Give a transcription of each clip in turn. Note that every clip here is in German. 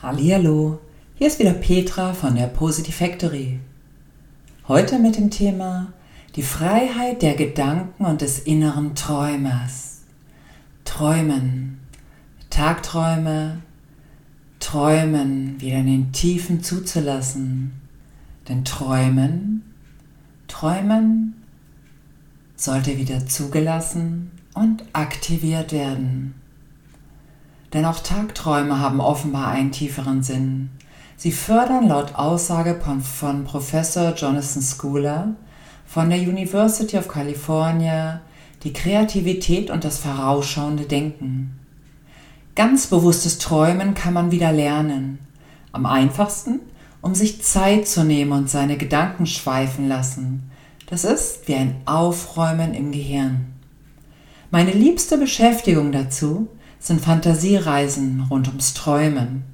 Hallihallo, hier ist wieder Petra von der Positive Factory. Heute mit dem Thema die Freiheit der Gedanken und des inneren Träumers. Träumen, Tagträume, Träumen wieder in den Tiefen zuzulassen. Denn Träumen, Träumen sollte wieder zugelassen und aktiviert werden. Denn auch Tagträume haben offenbar einen tieferen Sinn. Sie fördern laut Aussage von, Professor Jonathan Schooler von der University of California die Kreativität und das vorausschauende Denken. Ganz bewusstes Träumen kann man wieder lernen. Am einfachsten, um sich Zeit zu nehmen und seine Gedanken schweifen lassen. Das ist wie ein Aufräumen im Gehirn. Meine liebste Beschäftigung dazu sind Fantasiereisen rund ums Träumen.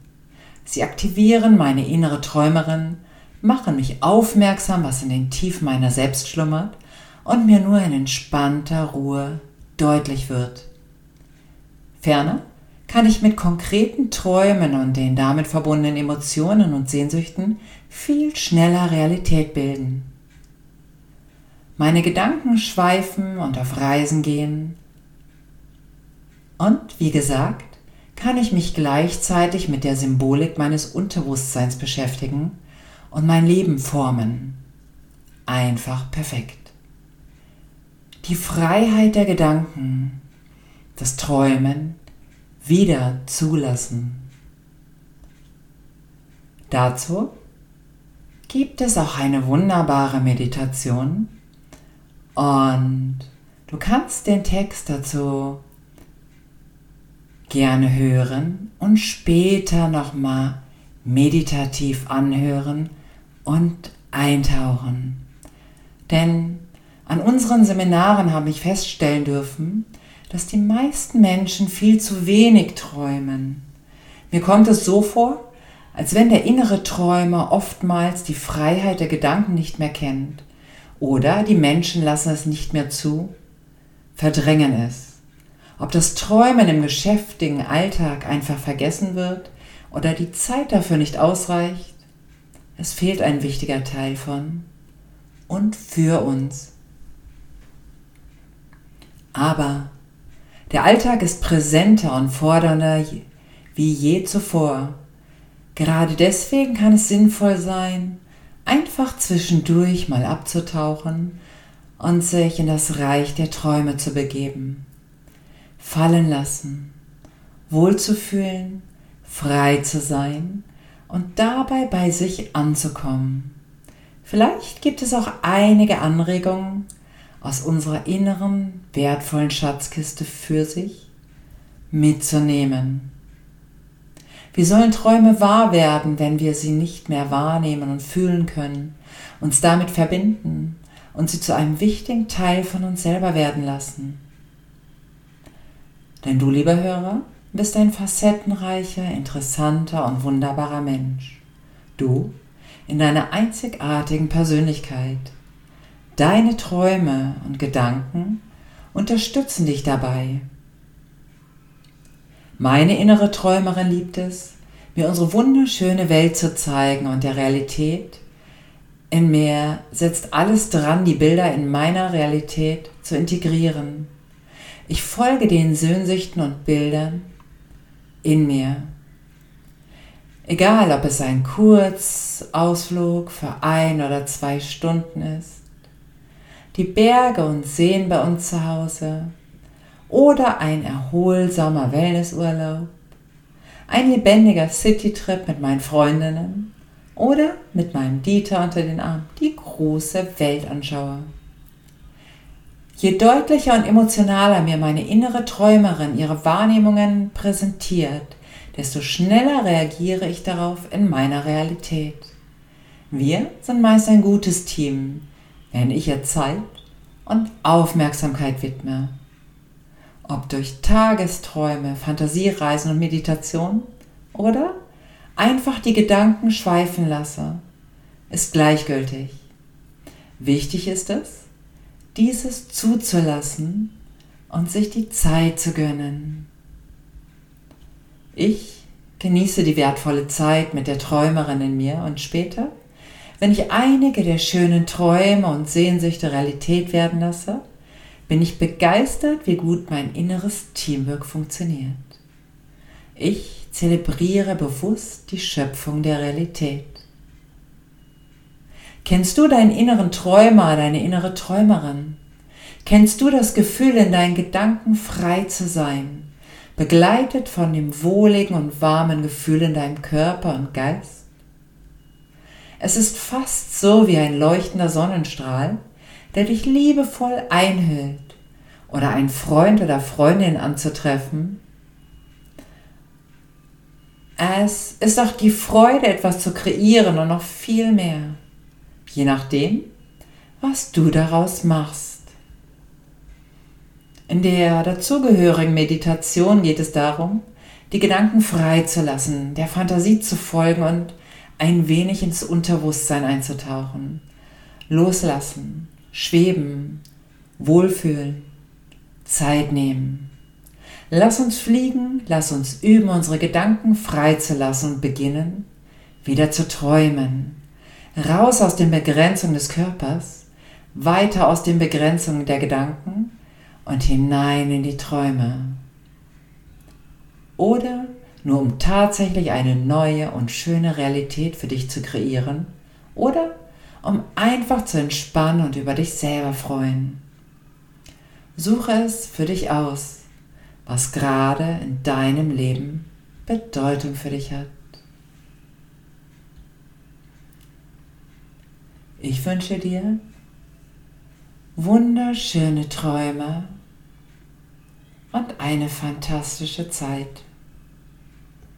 Sie aktivieren meine innere Träumerin, machen mich aufmerksam, was in den Tiefen meiner selbst schlummert und mir nur in entspannter Ruhe deutlich wird. Ferner kann ich mit konkreten Träumen und den damit verbundenen Emotionen und Sehnsüchten viel schneller Realität bilden. Meine Gedanken schweifen und auf Reisen gehen, und wie gesagt, kann ich mich gleichzeitig mit der Symbolik meines Unterbewusstseins beschäftigen und mein Leben formen. Einfach perfekt. Die Freiheit der Gedanken, das Träumen wieder zulassen. Dazu gibt es auch eine wunderbare Meditation und du kannst den Text dazu gerne hören und später nochmal meditativ anhören und eintauchen. Denn an unseren Seminaren habe ich feststellen dürfen, dass die meisten Menschen viel zu wenig träumen. Mir kommt es so vor, als wenn der innere Träumer oftmals die Freiheit der Gedanken nicht mehr kennt. Oder die Menschen lassen es nicht mehr zu, verdrängen es. Ob das Träumen im geschäftigen Alltag einfach vergessen wird oder die Zeit dafür nicht ausreicht, es fehlt ein wichtiger Teil von und für uns. Aber der Alltag ist präsenter und fordernder wie je zuvor. Gerade deswegen kann es sinnvoll sein, einfach zwischendurch mal abzutauchen und sich in das Reich der Träume zu begeben fallen lassen, wohlzufühlen, frei zu sein und dabei bei sich anzukommen. Vielleicht gibt es auch einige Anregungen aus unserer inneren, wertvollen Schatzkiste für sich mitzunehmen. Wir sollen Träume wahr werden, wenn wir sie nicht mehr wahrnehmen und fühlen können, uns damit verbinden und sie zu einem wichtigen Teil von uns selber werden lassen. Denn du, lieber Hörer, bist ein facettenreicher, interessanter und wunderbarer Mensch. Du in deiner einzigartigen Persönlichkeit. Deine Träume und Gedanken unterstützen dich dabei. Meine innere Träumerin liebt es, mir unsere wunderschöne Welt zu zeigen und der Realität. In mir setzt alles dran, die Bilder in meiner Realität zu integrieren ich folge den Sehnsüchten und Bildern in mir. Egal, ob es ein Kurzausflug für ein oder zwei Stunden ist, die Berge und Seen bei uns zu Hause oder ein erholsamer Wellnessurlaub, ein lebendiger Citytrip mit meinen Freundinnen oder mit meinem Dieter unter den Armen, die große Welt anschaue. Je deutlicher und emotionaler mir meine innere Träumerin ihre Wahrnehmungen präsentiert, desto schneller reagiere ich darauf in meiner Realität. Wir sind meist ein gutes Team, wenn ich ihr Zeit und Aufmerksamkeit widme. Ob durch Tagesträume, Fantasiereisen und Meditation oder einfach die Gedanken schweifen lasse, ist gleichgültig. Wichtig ist es, dieses zuzulassen und sich die Zeit zu gönnen. Ich genieße die wertvolle Zeit mit der Träumerin in mir und später, wenn ich einige der schönen Träume und Sehnsüchte Realität werden lasse, bin ich begeistert, wie gut mein inneres Teamwork funktioniert. Ich zelebriere bewusst die Schöpfung der Realität. Kennst du deinen inneren Träumer, deine innere Träumerin? Kennst du das Gefühl, in deinen Gedanken frei zu sein, begleitet von dem wohligen und warmen Gefühl in deinem Körper und Geist? Es ist fast so wie ein leuchtender Sonnenstrahl, der dich liebevoll einhüllt, oder einen Freund oder Freundin anzutreffen. Es ist auch die Freude, etwas zu kreieren und noch viel mehr, je nachdem, was du daraus machst. In der dazugehörigen Meditation geht es darum, die Gedanken frei zu lassen, der Fantasie zu folgen und ein wenig ins Unterbewusstsein einzutauchen. Loslassen, schweben, wohlfühlen, Zeit nehmen. Lass uns fliegen, lass uns üben, unsere Gedanken frei zu lassen und beginnen, wieder zu träumen. Raus aus den Begrenzungen des Körpers, weiter aus den Begrenzungen der Gedanken und hinein in die Träume. Oder nur um tatsächlich eine neue und schöne Realität für dich zu kreieren oder um einfach zu entspannen und über dich selber freuen. Suche es für dich aus, was gerade in deinem Leben Bedeutung für dich hat. Ich wünsche dir wunderschöne Träume und eine fantastische Zeit.